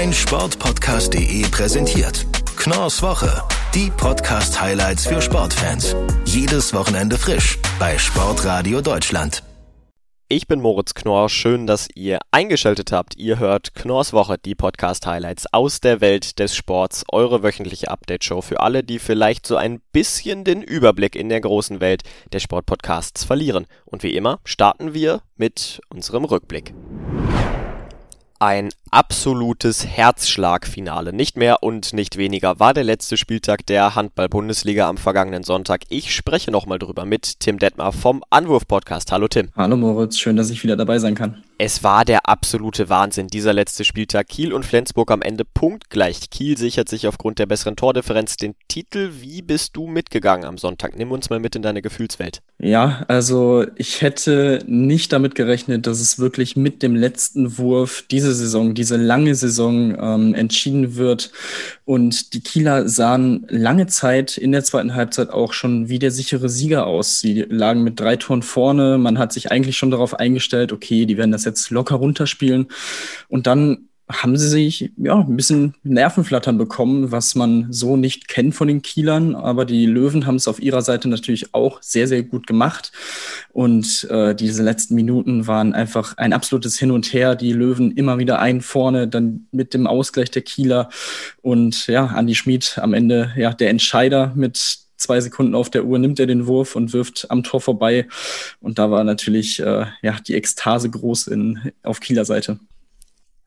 mein präsentiert. Knorrs Woche. Die Podcast-Highlights für Sportfans. Jedes Wochenende frisch bei Sportradio Deutschland. Ich bin Moritz Knorr. Schön, dass ihr eingeschaltet habt. Ihr hört Knorrs Woche, die Podcast-Highlights aus der Welt des Sports. Eure wöchentliche Update-Show für alle, die vielleicht so ein bisschen den Überblick in der großen Welt der Sportpodcasts verlieren. Und wie immer starten wir mit unserem Rückblick ein absolutes Herzschlagfinale. Nicht mehr und nicht weniger war der letzte Spieltag der Handball-Bundesliga am vergangenen Sonntag. Ich spreche nochmal drüber mit Tim Detmar vom Anwurf-Podcast. Hallo Tim. Hallo Moritz, schön, dass ich wieder dabei sein kann. Es war der absolute Wahnsinn, dieser letzte Spieltag. Kiel und Flensburg am Ende punktgleich. Kiel sichert sich aufgrund der besseren Tordifferenz den Titel. Wie bist du mitgegangen am Sonntag? Nimm uns mal mit in deine Gefühlswelt. Ja, also ich hätte nicht damit gerechnet, dass es wirklich mit dem letzten Wurf diese Saison, diese lange Saison ähm, entschieden wird. Und die Kieler sahen lange Zeit in der zweiten Halbzeit auch schon wie der sichere Sieger aus. Sie lagen mit drei Toren vorne. Man hat sich eigentlich schon darauf eingestellt, okay, die werden das jetzt locker runterspielen. Und dann haben sie sich ja ein bisschen Nervenflattern bekommen, was man so nicht kennt von den Kielern. Aber die Löwen haben es auf ihrer Seite natürlich auch sehr, sehr gut gemacht. Und äh, diese letzten Minuten waren einfach ein absolutes Hin und Her. Die Löwen immer wieder ein vorne, dann mit dem Ausgleich der Kieler. Und ja, Andi Schmid am Ende ja der Entscheider mit zwei Sekunden auf der Uhr nimmt er den Wurf und wirft am Tor vorbei. Und da war natürlich äh, ja, die Ekstase groß in, auf Kieler Seite.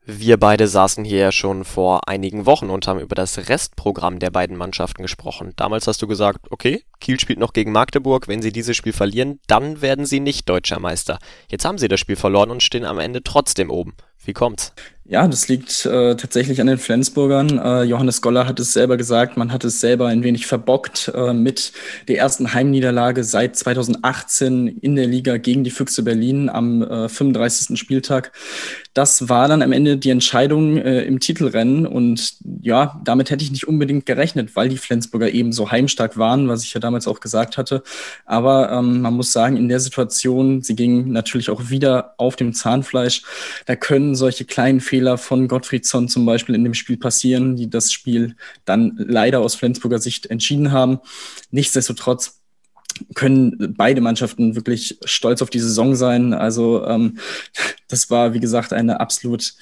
Wir beide saßen hier ja schon vor einigen Wochen und haben über das Restprogramm der beiden Mannschaften gesprochen. Damals hast du gesagt, okay, Kiel spielt noch gegen Magdeburg. Wenn sie dieses Spiel verlieren, dann werden sie nicht deutscher Meister. Jetzt haben sie das Spiel verloren und stehen am Ende trotzdem oben. Wie kommt's? Ja, das liegt äh, tatsächlich an den Flensburgern. Äh, Johannes Goller hat es selber gesagt, man hat es selber ein wenig verbockt äh, mit der ersten Heimniederlage seit 2018 in der Liga gegen die Füchse Berlin am äh, 35. Spieltag. Das war dann am Ende die Entscheidung äh, im Titelrennen und ja, damit hätte ich nicht unbedingt gerechnet, weil die Flensburger eben so heimstark waren, was ich ja damals auch gesagt hatte. Aber ähm, man muss sagen, in der Situation, sie gingen natürlich auch wieder auf dem Zahnfleisch. Da können solche kleinen Fehler von Gottfriedsson zum Beispiel in dem Spiel passieren, die das Spiel dann leider aus Flensburger Sicht entschieden haben. Nichtsdestotrotz können beide Mannschaften wirklich stolz auf die Saison sein. Also ähm, das war, wie gesagt, eine absolut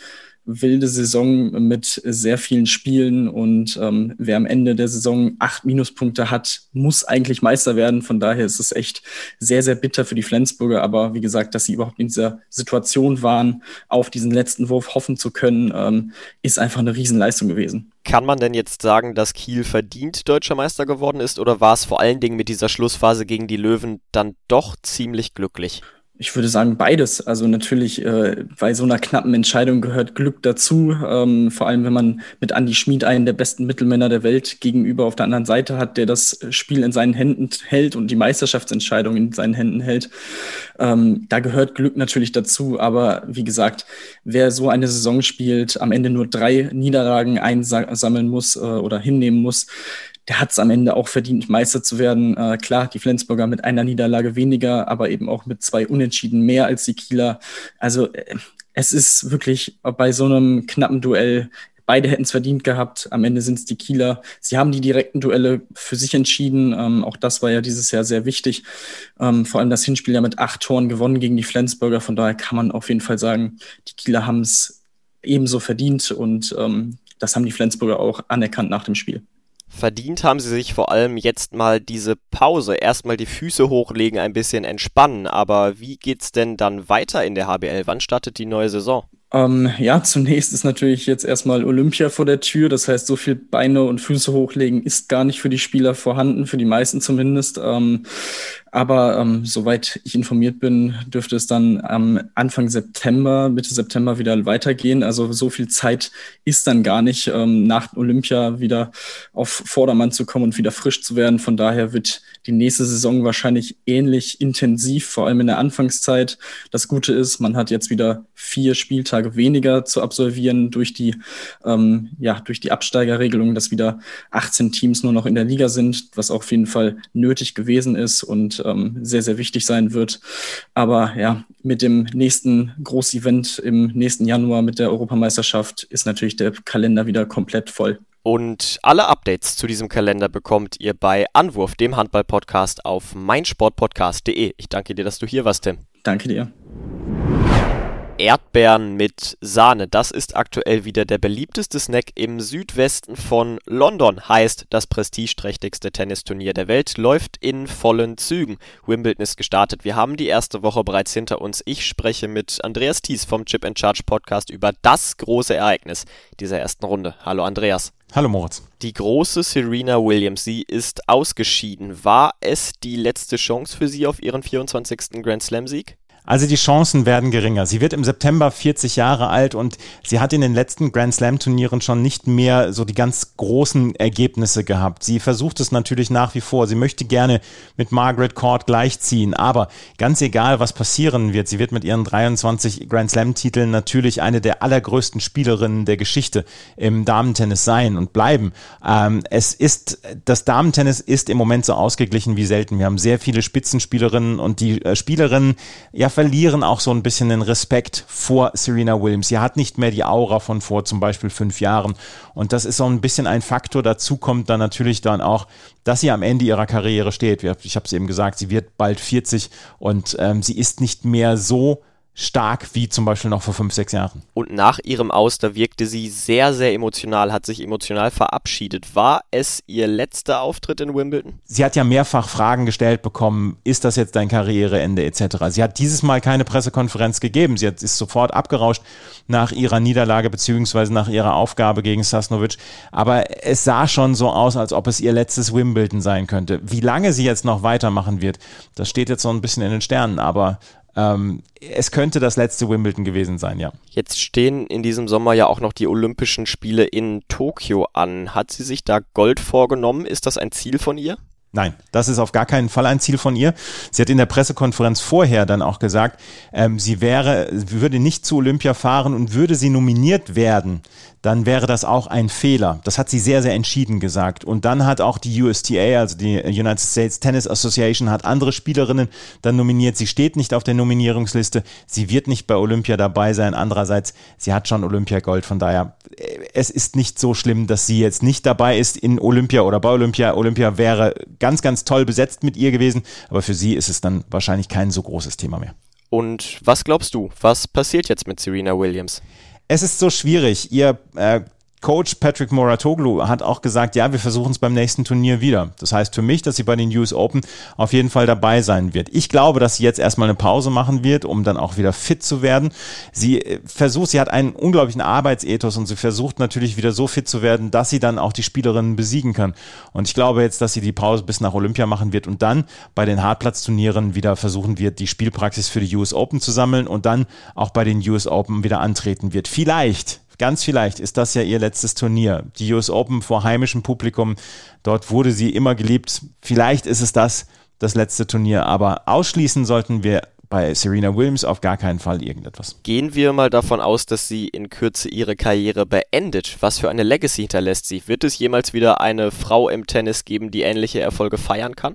wilde Saison mit sehr vielen Spielen und ähm, wer am Ende der Saison acht Minuspunkte hat, muss eigentlich Meister werden. Von daher ist es echt sehr, sehr bitter für die Flensburger. Aber wie gesagt, dass sie überhaupt in dieser Situation waren, auf diesen letzten Wurf hoffen zu können, ähm, ist einfach eine Riesenleistung gewesen. Kann man denn jetzt sagen, dass Kiel verdient deutscher Meister geworden ist oder war es vor allen Dingen mit dieser Schlussphase gegen die Löwen dann doch ziemlich glücklich? Ich würde sagen beides. Also natürlich äh, bei so einer knappen Entscheidung gehört Glück dazu. Ähm, vor allem, wenn man mit Andy Schmid einen der besten Mittelmänner der Welt gegenüber auf der anderen Seite hat, der das Spiel in seinen Händen hält und die Meisterschaftsentscheidung in seinen Händen hält. Ähm, da gehört Glück natürlich dazu. Aber wie gesagt, wer so eine Saison spielt, am Ende nur drei Niederlagen einsammeln muss äh, oder hinnehmen muss, der hat es am Ende auch verdient, Meister zu werden. Äh, klar, die Flensburger mit einer Niederlage weniger, aber eben auch mit zwei Unentschieden mehr als die Kieler. Also äh, es ist wirklich bei so einem knappen Duell Beide hätten es verdient gehabt. Am Ende sind es die Kieler. Sie haben die direkten Duelle für sich entschieden. Ähm, auch das war ja dieses Jahr sehr wichtig. Ähm, vor allem das Hinspiel ja mit acht Toren gewonnen gegen die Flensburger. Von daher kann man auf jeden Fall sagen, die Kieler haben es ebenso verdient und ähm, das haben die Flensburger auch anerkannt nach dem Spiel. Verdient haben sie sich vor allem jetzt mal diese Pause. Erstmal die Füße hochlegen, ein bisschen entspannen. Aber wie geht's denn dann weiter in der HBL? Wann startet die neue Saison? Ähm, ja, zunächst ist natürlich jetzt erstmal Olympia vor der Tür. Das heißt, so viel Beine und Füße hochlegen ist gar nicht für die Spieler vorhanden, für die meisten zumindest. Ähm, aber ähm, soweit ich informiert bin, dürfte es dann am Anfang September, Mitte September wieder weitergehen. Also so viel Zeit ist dann gar nicht, ähm, nach Olympia wieder auf Vordermann zu kommen und wieder frisch zu werden. Von daher wird die nächste Saison wahrscheinlich ähnlich intensiv, vor allem in der Anfangszeit. Das Gute ist, man hat jetzt wieder vier Spieltage weniger zu absolvieren durch die, ähm, ja, durch die Absteigerregelung, dass wieder 18 Teams nur noch in der Liga sind, was auf jeden Fall nötig gewesen ist. Und ähm, sehr, sehr wichtig sein wird. Aber ja, mit dem nächsten Großevent im nächsten Januar mit der Europameisterschaft ist natürlich der Kalender wieder komplett voll. Und alle Updates zu diesem Kalender bekommt ihr bei Anwurf, dem Handball-Podcast auf meinsportpodcast.de. Ich danke dir, dass du hier warst, Tim. Danke dir. Erdbeeren mit Sahne. Das ist aktuell wieder der beliebteste Snack im Südwesten von London. Heißt, das prestigeträchtigste Tennisturnier der Welt läuft in vollen Zügen. Wimbledon ist gestartet. Wir haben die erste Woche bereits hinter uns. Ich spreche mit Andreas Thies vom Chip and Charge Podcast über das große Ereignis dieser ersten Runde. Hallo Andreas. Hallo Moritz. Die große Serena Williams, sie ist ausgeschieden. War es die letzte Chance für sie auf ihren 24. Grand Slam Sieg? Also die Chancen werden geringer. Sie wird im September 40 Jahre alt und sie hat in den letzten Grand Slam Turnieren schon nicht mehr so die ganz großen Ergebnisse gehabt. Sie versucht es natürlich nach wie vor. Sie möchte gerne mit Margaret Court gleichziehen, aber ganz egal, was passieren wird, sie wird mit ihren 23 Grand Slam Titeln natürlich eine der allergrößten Spielerinnen der Geschichte im Damentennis sein und bleiben. Ähm, es ist, das Damentennis ist im Moment so ausgeglichen wie selten. Wir haben sehr viele Spitzenspielerinnen und die äh, Spielerinnen, ja, verlieren auch so ein bisschen den Respekt vor Serena Williams. Sie hat nicht mehr die Aura von vor zum Beispiel fünf Jahren. Und das ist so ein bisschen ein Faktor. Dazu kommt dann natürlich dann auch, dass sie am Ende ihrer Karriere steht. Ich habe es eben gesagt, sie wird bald 40 und ähm, sie ist nicht mehr so stark wie zum Beispiel noch vor fünf, sechs Jahren. Und nach ihrem Aus, da wirkte sie sehr, sehr emotional, hat sich emotional verabschiedet. War es ihr letzter Auftritt in Wimbledon? Sie hat ja mehrfach Fragen gestellt bekommen, ist das jetzt dein Karriereende etc. Sie hat dieses Mal keine Pressekonferenz gegeben. Sie hat, ist sofort abgerauscht nach ihrer Niederlage beziehungsweise nach ihrer Aufgabe gegen Sasnovic. Aber es sah schon so aus, als ob es ihr letztes Wimbledon sein könnte. Wie lange sie jetzt noch weitermachen wird, das steht jetzt so ein bisschen in den Sternen. Aber ähm, es könnte das letzte Wimbledon gewesen sein, ja. Jetzt stehen in diesem Sommer ja auch noch die Olympischen Spiele in Tokio an. Hat sie sich da Gold vorgenommen? Ist das ein Ziel von ihr? Nein, das ist auf gar keinen Fall ein Ziel von ihr. Sie hat in der Pressekonferenz vorher dann auch gesagt, ähm, sie wäre, würde nicht zu Olympia fahren und würde sie nominiert werden, dann wäre das auch ein Fehler. Das hat sie sehr, sehr entschieden gesagt. Und dann hat auch die USTA, also die United States Tennis Association, hat andere Spielerinnen dann nominiert. Sie steht nicht auf der Nominierungsliste. Sie wird nicht bei Olympia dabei sein. Andererseits, sie hat schon Olympiagold. Von daher, äh, es ist nicht so schlimm, dass sie jetzt nicht dabei ist in Olympia oder bei Olympia. Olympia wäre ganz, ganz toll besetzt mit ihr gewesen. Aber für sie ist es dann wahrscheinlich kein so großes Thema mehr. Und was glaubst du? Was passiert jetzt mit Serena Williams? Es ist so schwierig. Ihr äh, Coach Patrick Moratoglu hat auch gesagt, ja, wir versuchen es beim nächsten Turnier wieder. Das heißt für mich, dass sie bei den US Open auf jeden Fall dabei sein wird. Ich glaube, dass sie jetzt erstmal eine Pause machen wird, um dann auch wieder fit zu werden. Sie äh, versucht, sie hat einen unglaublichen Arbeitsethos und sie versucht natürlich wieder so fit zu werden, dass sie dann auch die Spielerinnen besiegen kann. Und ich glaube jetzt, dass sie die Pause bis nach Olympia machen wird und dann bei den Hartplatzturnieren wieder versuchen wird, die Spielpraxis für die US Open zu sammeln und dann auch bei den US Open wieder antreten wird. Vielleicht Ganz vielleicht ist das ja ihr letztes Turnier. Die US Open vor heimischem Publikum. Dort wurde sie immer geliebt. Vielleicht ist es das, das letzte Turnier. Aber ausschließen sollten wir bei Serena Williams auf gar keinen Fall irgendetwas. Gehen wir mal davon aus, dass sie in Kürze ihre Karriere beendet. Was für eine Legacy hinterlässt sie? Wird es jemals wieder eine Frau im Tennis geben, die ähnliche Erfolge feiern kann?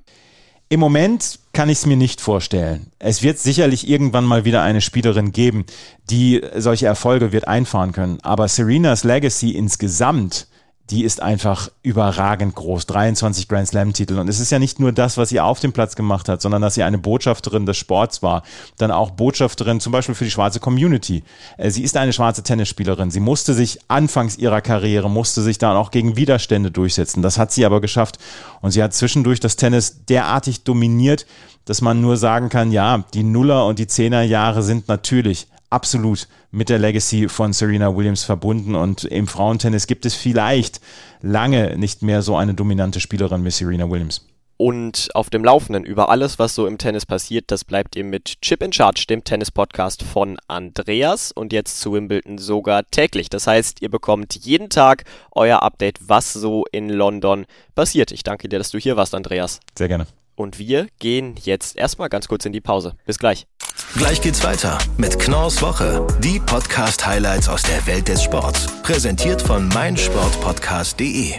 Im Moment kann ich es mir nicht vorstellen. Es wird sicherlich irgendwann mal wieder eine Spielerin geben, die solche Erfolge wird einfahren können. Aber Serenas Legacy insgesamt die ist einfach überragend groß. 23 Grand Slam-Titel. Und es ist ja nicht nur das, was sie auf dem Platz gemacht hat, sondern dass sie eine Botschafterin des Sports war. Dann auch Botschafterin zum Beispiel für die schwarze Community. Äh, sie ist eine schwarze Tennisspielerin. Sie musste sich anfangs ihrer Karriere, musste sich dann auch gegen Widerstände durchsetzen. Das hat sie aber geschafft. Und sie hat zwischendurch das Tennis derartig dominiert, dass man nur sagen kann, ja, die Nuller und die Zehner Jahre sind natürlich absolut mit der Legacy von Serena Williams verbunden und im Frauentennis gibt es vielleicht lange nicht mehr so eine dominante Spielerin wie Serena Williams. Und auf dem Laufenden über alles, was so im Tennis passiert, das bleibt ihr mit Chip in Charge, dem Tennis-Podcast von Andreas und jetzt zu Wimbledon sogar täglich. Das heißt, ihr bekommt jeden Tag euer Update, was so in London passiert. Ich danke dir, dass du hier warst, Andreas. Sehr gerne. Und wir gehen jetzt erstmal ganz kurz in die Pause. Bis gleich. Gleich geht's weiter mit Knorrs Woche, die Podcast-Highlights aus der Welt des Sports. Präsentiert von meinsportpodcast.de.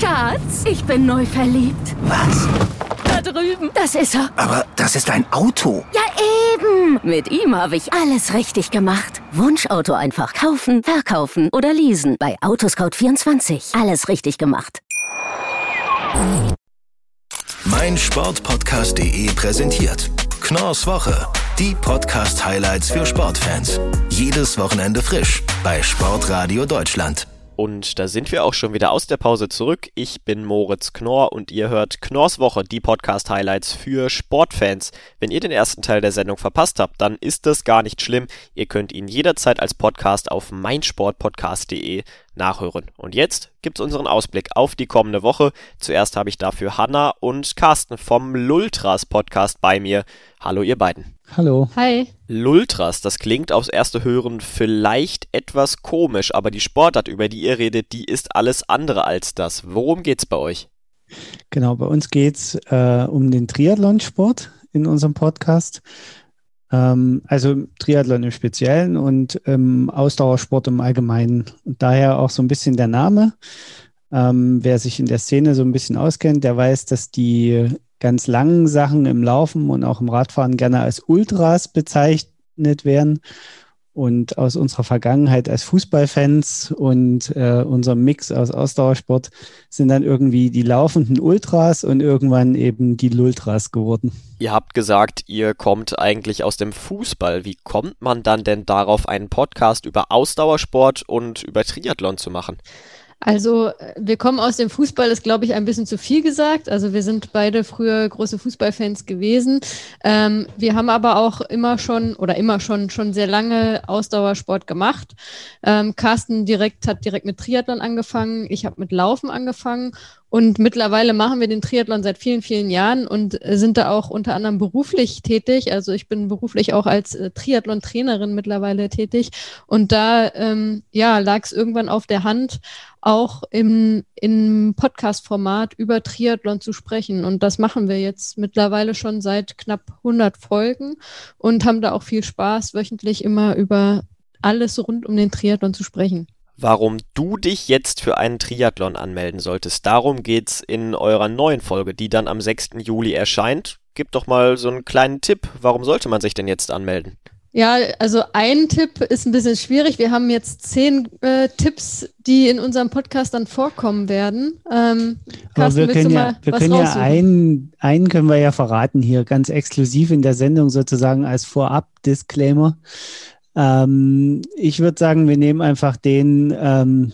Schatz, ich bin neu verliebt. Was? Da drüben. Das ist er. Aber das ist ein Auto. Ja, eben. Mit ihm habe ich alles richtig gemacht. Wunschauto einfach kaufen, verkaufen oder leasen. Bei Autoscout24. Alles richtig gemacht. Mein Sportpodcast.de präsentiert Knorrs Woche. Die Podcast-Highlights für Sportfans. Jedes Wochenende frisch bei Sportradio Deutschland. Und da sind wir auch schon wieder aus der Pause zurück. Ich bin Moritz Knorr und ihr hört Knorrs Woche, die Podcast-Highlights für Sportfans. Wenn ihr den ersten Teil der Sendung verpasst habt, dann ist das gar nicht schlimm. Ihr könnt ihn jederzeit als Podcast auf meinsportpodcast.de nachhören. Und jetzt gibt's unseren Ausblick auf die kommende Woche. Zuerst habe ich dafür Hanna und Carsten vom Lultras Podcast bei mir. Hallo ihr beiden. Hallo. Hi. Lultras, das klingt aufs erste Hören vielleicht etwas komisch, aber die Sportart, über die ihr redet, die ist alles andere als das. Worum geht's bei euch? Genau, bei uns geht's äh, um den Triathlonsport in unserem Podcast. Ähm, also Triathlon im Speziellen und ähm, Ausdauersport im Allgemeinen. Und daher auch so ein bisschen der Name. Ähm, wer sich in der Szene so ein bisschen auskennt, der weiß, dass die ganz langen Sachen im Laufen und auch im Radfahren gerne als Ultras bezeichnet werden. Und aus unserer Vergangenheit als Fußballfans und äh, unserem Mix aus Ausdauersport sind dann irgendwie die laufenden Ultras und irgendwann eben die Lultras geworden. Ihr habt gesagt, ihr kommt eigentlich aus dem Fußball. Wie kommt man dann denn darauf, einen Podcast über Ausdauersport und über Triathlon zu machen? Also wir kommen aus dem Fußball, ist glaube ich ein bisschen zu viel gesagt. Also wir sind beide früher große Fußballfans gewesen. Ähm, wir haben aber auch immer schon oder immer schon schon sehr lange Ausdauersport gemacht. Ähm, Carsten direkt hat direkt mit Triathlon angefangen. Ich habe mit Laufen angefangen und mittlerweile machen wir den Triathlon seit vielen, vielen Jahren und sind da auch unter anderem beruflich tätig. Also ich bin beruflich auch als äh, Triathlon-Trainerin mittlerweile tätig. Und da ähm, ja, lag es irgendwann auf der Hand, auch im, im Podcast-Format über Triathlon zu sprechen. Und das machen wir jetzt mittlerweile schon seit knapp 100 Folgen und haben da auch viel Spaß, wöchentlich immer über alles rund um den Triathlon zu sprechen warum du dich jetzt für einen Triathlon anmelden solltest. Darum geht's in eurer neuen Folge, die dann am 6. Juli erscheint. Gib doch mal so einen kleinen Tipp. Warum sollte man sich denn jetzt anmelden? Ja, also ein Tipp ist ein bisschen schwierig. Wir haben jetzt zehn äh, Tipps, die in unserem Podcast dann vorkommen werden. Ähm, Carsten, wir können ja, wir können ja einen, einen können wir ja verraten hier, ganz exklusiv in der Sendung sozusagen als Vorab-Disclaimer. Ähm, ich würde sagen, wir nehmen einfach den, ähm,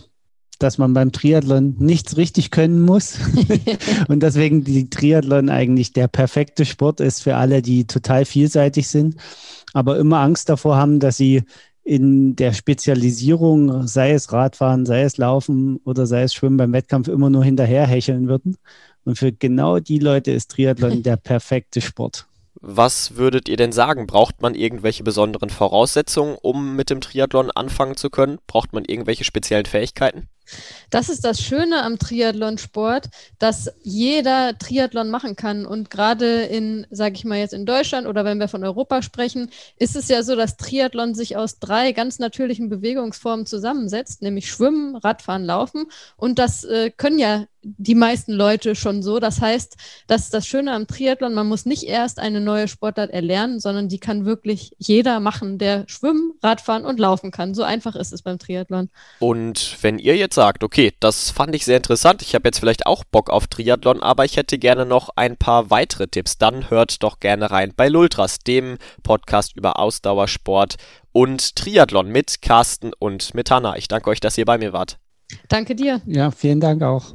dass man beim Triathlon nichts richtig können muss und deswegen die Triathlon eigentlich der perfekte Sport ist für alle, die total vielseitig sind, aber immer Angst davor haben, dass sie in der Spezialisierung, sei es Radfahren, sei es Laufen oder sei es Schwimmen beim Wettkampf, immer nur hinterher hecheln würden. Und für genau die Leute ist Triathlon der perfekte Sport. Was würdet ihr denn sagen? Braucht man irgendwelche besonderen Voraussetzungen, um mit dem Triathlon anfangen zu können? Braucht man irgendwelche speziellen Fähigkeiten? Das ist das Schöne am Triathlonsport, dass jeder Triathlon machen kann. Und gerade in, sage ich mal jetzt in Deutschland oder wenn wir von Europa sprechen, ist es ja so, dass Triathlon sich aus drei ganz natürlichen Bewegungsformen zusammensetzt, nämlich Schwimmen, Radfahren, Laufen. Und das äh, können ja die meisten Leute schon so. Das heißt, das ist das Schöne am Triathlon. Man muss nicht erst eine neue Sportart erlernen, sondern die kann wirklich jeder machen, der schwimmen, Radfahren und laufen kann. So einfach ist es beim Triathlon. Und wenn ihr jetzt sagt, okay, das fand ich sehr interessant, ich habe jetzt vielleicht auch Bock auf Triathlon, aber ich hätte gerne noch ein paar weitere Tipps, dann hört doch gerne rein bei Lultras, dem Podcast über Ausdauersport und Triathlon mit Carsten und mit Hanna. Ich danke euch, dass ihr bei mir wart. Danke dir. Ja, vielen Dank auch.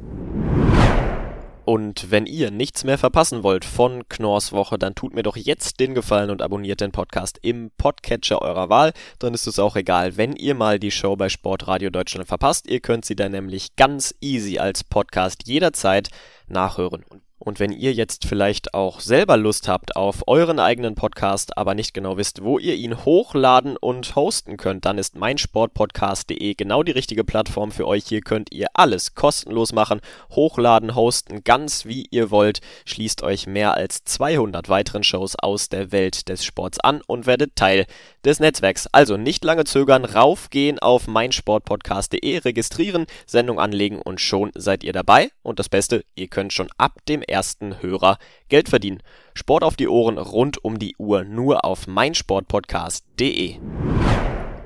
Und wenn ihr nichts mehr verpassen wollt von Knorrs Woche, dann tut mir doch jetzt den Gefallen und abonniert den Podcast im Podcatcher eurer Wahl. Dann ist es auch egal, wenn ihr mal die Show bei Sportradio Deutschland verpasst. Ihr könnt sie dann nämlich ganz easy als Podcast jederzeit nachhören. Und Und wenn ihr jetzt vielleicht auch selber Lust habt auf euren eigenen Podcast, aber nicht genau wisst, wo ihr ihn hochladen und hosten könnt, dann ist meinsportpodcast.de genau die richtige Plattform für euch. Hier könnt ihr alles kostenlos machen, hochladen, hosten, ganz wie ihr wollt. Schließt euch mehr als 200 weiteren Shows aus der Welt des Sports an und werdet Teil des Netzwerks. Also nicht lange zögern, raufgehen auf meinsportpodcast.de, registrieren, Sendung anlegen und schon seid ihr dabei. Und das Beste, ihr könnt schon ab dem ersten Hörer Geld verdienen. Sport auf die Ohren rund um die Uhr nur auf meinsportpodcast.de.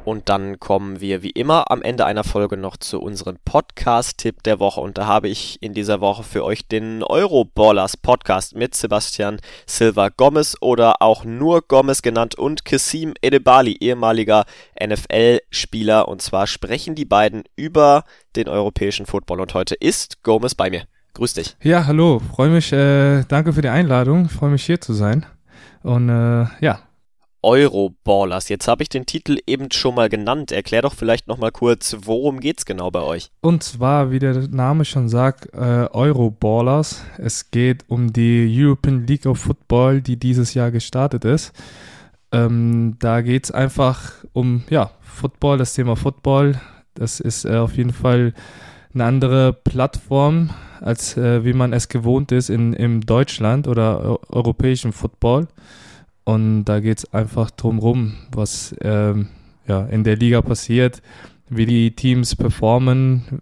Und dann kommen wir wie immer am Ende einer Folge noch zu unserem Podcast-Tipp der Woche. Und da habe ich in dieser Woche für euch den Euroballers Podcast mit Sebastian Silva Gomez oder auch nur Gomez genannt und Kassim Edebali, ehemaliger NFL-Spieler. Und zwar sprechen die beiden über den europäischen Football. Und heute ist Gomez bei mir. Grüß dich. Ja, hallo. Freue mich. Äh, danke für die Einladung. Freue mich hier zu sein. Und äh, ja. Euroballers. Jetzt habe ich den Titel eben schon mal genannt. Erklär doch vielleicht noch mal kurz, worum geht's genau bei euch? Und zwar, wie der Name schon sagt, äh, Euroballers. Es geht um die European League of Football, die dieses Jahr gestartet ist. Ähm, da geht es einfach um ja Football, das Thema Football. Das ist äh, auf jeden Fall eine andere Plattform, als äh, wie man es gewohnt ist in, in Deutschland oder europäischen Football. Und da geht es einfach drum rum, was ähm, ja, in der Liga passiert, wie die Teams performen,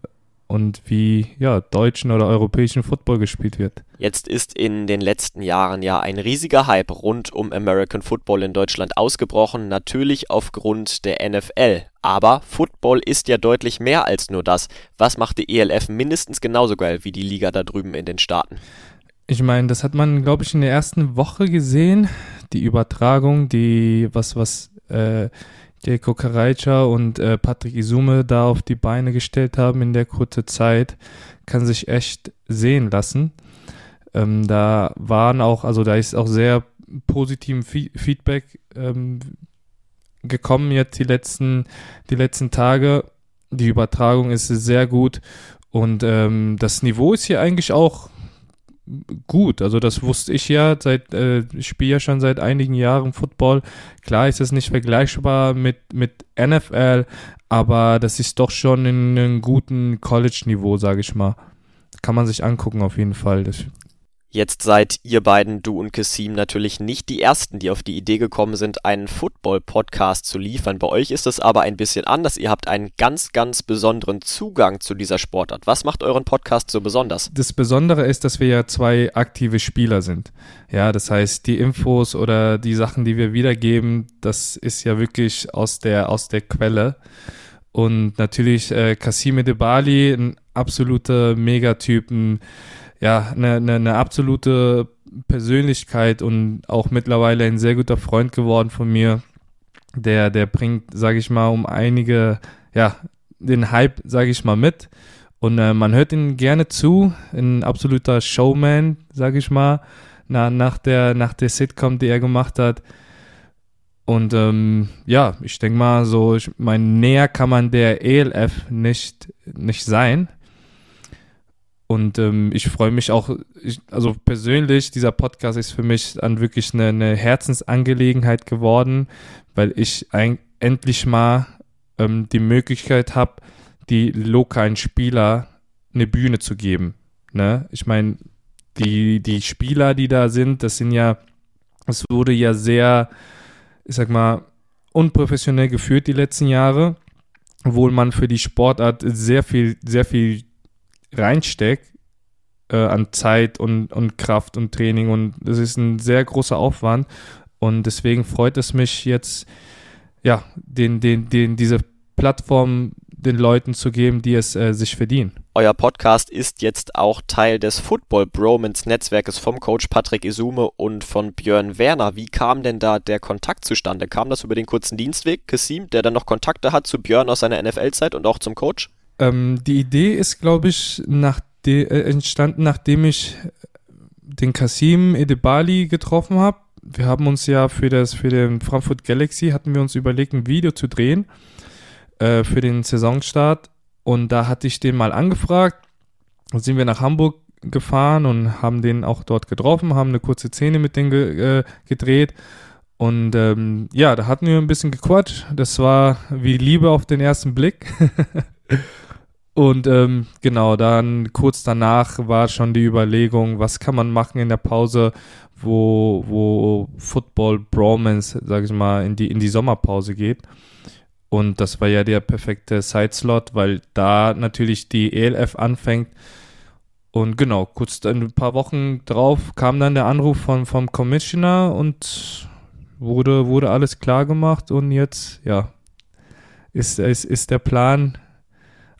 und wie ja, deutschen oder europäischen Football gespielt wird. Jetzt ist in den letzten Jahren ja ein riesiger Hype rund um American Football in Deutschland ausgebrochen, natürlich aufgrund der NFL. Aber Football ist ja deutlich mehr als nur das. Was macht die ELF mindestens genauso geil wie die Liga da drüben in den Staaten? Ich meine, das hat man, glaube ich, in der ersten Woche gesehen. Die Übertragung, die, was, was äh, Jelko Karajca und äh, Patrick Isume da auf die Beine gestellt haben in der kurzen Zeit, kann sich echt sehen lassen. Ähm, da waren auch, also da ist auch sehr positiven Feedback ähm, gekommen jetzt die letzten, die letzten Tage. Die Übertragung ist sehr gut und ähm, das Niveau ist hier eigentlich auch gut. Also das wusste ich ja seit, äh, ich spiele ja schon seit einigen Jahren Football. Klar ist es nicht vergleichbar mit, mit NFL, aber das ist doch schon in einem guten College-Niveau, sage ich mal. Kann man sich angucken auf jeden Fall. Das Jetzt seid ihr beiden, du und Kassim, natürlich nicht die Ersten, die auf die Idee gekommen sind, einen Football-Podcast zu liefern. Bei euch ist es aber ein bisschen anders. Ihr habt einen ganz, ganz besonderen Zugang zu dieser Sportart. Was macht euren Podcast so besonders? Das Besondere ist, dass wir ja zwei aktive Spieler sind. Ja, das heißt, die Infos oder die Sachen, die wir wiedergeben, das ist ja wirklich aus der, aus der Quelle. Und natürlich äh, Kassim Debali, ein absoluter Megatypen ja, eine, eine, eine absolute Persönlichkeit und auch mittlerweile ein sehr guter Freund geworden von mir. Der, der bringt, sage ich mal, um einige, ja, den Hype, sage ich mal, mit. Und äh, man hört ihn gerne zu. Ein absoluter Showman, sage ich mal, na, nach, der, nach der Sitcom, die er gemacht hat. Und ähm, ja, ich denke mal, so, ich mein, näher kann man der ELF nicht, nicht sein. Und ähm, ich freue mich auch, ich, also persönlich, dieser Podcast ist für mich dann wirklich eine, eine Herzensangelegenheit geworden, weil ich ein, endlich mal ähm, die Möglichkeit habe, die lokalen Spieler eine Bühne zu geben. Ne? Ich meine, die, die Spieler, die da sind, das sind ja, es wurde ja sehr, ich sag mal, unprofessionell geführt die letzten Jahre, obwohl man für die Sportart sehr viel, sehr viel reinsteckt äh, an Zeit und, und Kraft und Training und das ist ein sehr großer Aufwand und deswegen freut es mich jetzt, ja, den, den, den, diese Plattform den Leuten zu geben, die es äh, sich verdienen. Euer Podcast ist jetzt auch Teil des Football Bromance Netzwerkes vom Coach Patrick Isume und von Björn Werner. Wie kam denn da der Kontakt zustande? Kam das über den kurzen Dienstweg, Kassim, der dann noch Kontakte hat zu Björn aus seiner NFL-Zeit und auch zum Coach? Ähm, die Idee ist, glaube ich, nach de, äh, entstanden, nachdem ich den Kasim Edebali getroffen habe. Wir haben uns ja für das für den Frankfurt Galaxy hatten wir uns überlegt, ein Video zu drehen äh, für den Saisonstart und da hatte ich den mal angefragt. Dann sind wir nach Hamburg gefahren und haben den auch dort getroffen, haben eine kurze Szene mit denen ge äh, gedreht. Und ähm, ja, da hatten wir ein bisschen gequatscht. Das war wie Liebe auf den ersten Blick. Und ähm, genau, dann kurz danach war schon die Überlegung, was kann man machen in der Pause, wo, wo Football Bromance, sag ich mal, in die, in die Sommerpause geht. Und das war ja der perfekte Sideslot, weil da natürlich die ELF anfängt. Und genau, kurz ein paar Wochen drauf kam dann der Anruf von, vom Commissioner und wurde, wurde alles klar gemacht. Und jetzt, ja, ist, ist, ist der Plan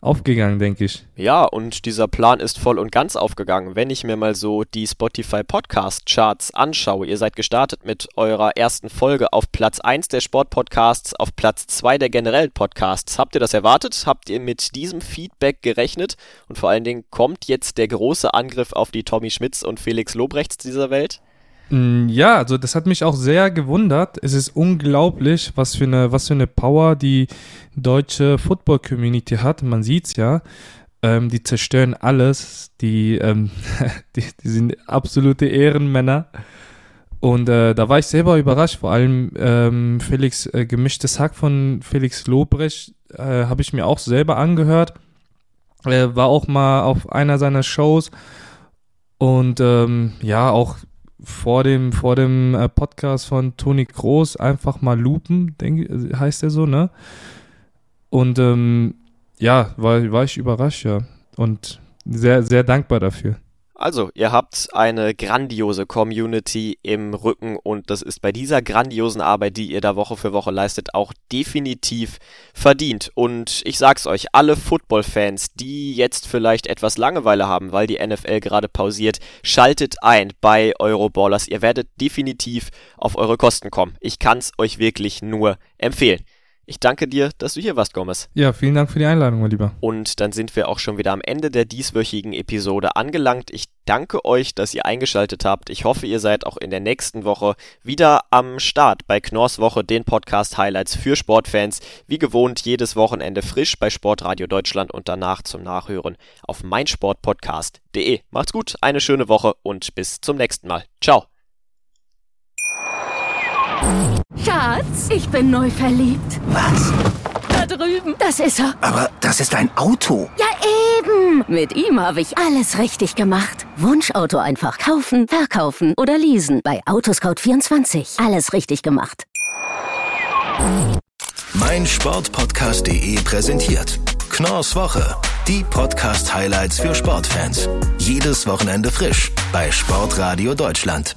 aufgegangen, denke ich. Ja, und dieser Plan ist voll und ganz aufgegangen. Wenn ich mir mal so die Spotify Podcast Charts anschaue, ihr seid gestartet mit eurer ersten Folge auf Platz 1 der Sportpodcasts, auf Platz 2 der generellen Podcasts. Habt ihr das erwartet? Habt ihr mit diesem Feedback gerechnet? Und vor allen Dingen kommt jetzt der große Angriff auf die Tommy Schmitz und Felix Lobrechts dieser Welt? Mm, ja, also das hat mich auch sehr gewundert. Es ist unglaublich, was für eine, was für eine Power die deutsche Football-Community hat. Man sieht's ja. Ähm, die zerstören alles. Die, ähm, die, die, sind absolute Ehrenmänner. Und äh, da war ich selber überrascht. Vor allem ähm, Felix äh, gemischtes Hack von Felix Lobrecht äh, habe ich mir auch selber angehört. Er war auch mal auf einer seiner Shows. Und ähm, ja, auch vor dem, vor dem äh, Podcast von Toni Groß einfach mal lupen, denk, heißt er so, ne? Und ähm, ja, war, war ich überrascht, ja. Und sehr, sehr dankbar dafür. Also, ihr habt eine grandiose Community im Rücken und das ist bei dieser grandiosen Arbeit, die ihr da Woche für Woche leistet, auch definitiv verdient. Und ich sag's euch, alle Football-Fans, die jetzt vielleicht etwas Langeweile haben, weil die NFL gerade pausiert, schaltet ein bei Euroballers. Ihr werdet definitiv auf eure Kosten kommen. Ich kann's euch wirklich nur empfehlen. Ich danke dir, dass du hier warst, Gomez. Ja, vielen Dank für die Einladung, mein Lieber. Und dann sind wir auch schon wieder am Ende der dieswöchigen Episode angelangt. Ich danke euch, dass ihr eingeschaltet habt. Ich hoffe, ihr seid auch in der nächsten Woche wieder am Start bei Knorrs Woche, den Podcast Highlights für Sportfans. Wie gewohnt, jedes Wochenende frisch bei Sportradio Deutschland und danach zum Nachhören auf meinsportpodcast.de. Macht's gut, eine schöne Woche und bis zum nächsten Mal. Ciao. Schatz, ich bin neu verliebt. Was? Da drüben. Das ist er. Aber das ist ein Auto. Ja, eben. Mit ihm habe ich alles richtig gemacht. Wunschauto einfach kaufen, verkaufen oder leasen. Bei Autoscout24. Alles richtig gemacht. Mein Sportpodcast.de präsentiert Knorrs Woche. Die Podcast-Highlights für Sportfans. Jedes Wochenende frisch bei Sportradio Deutschland.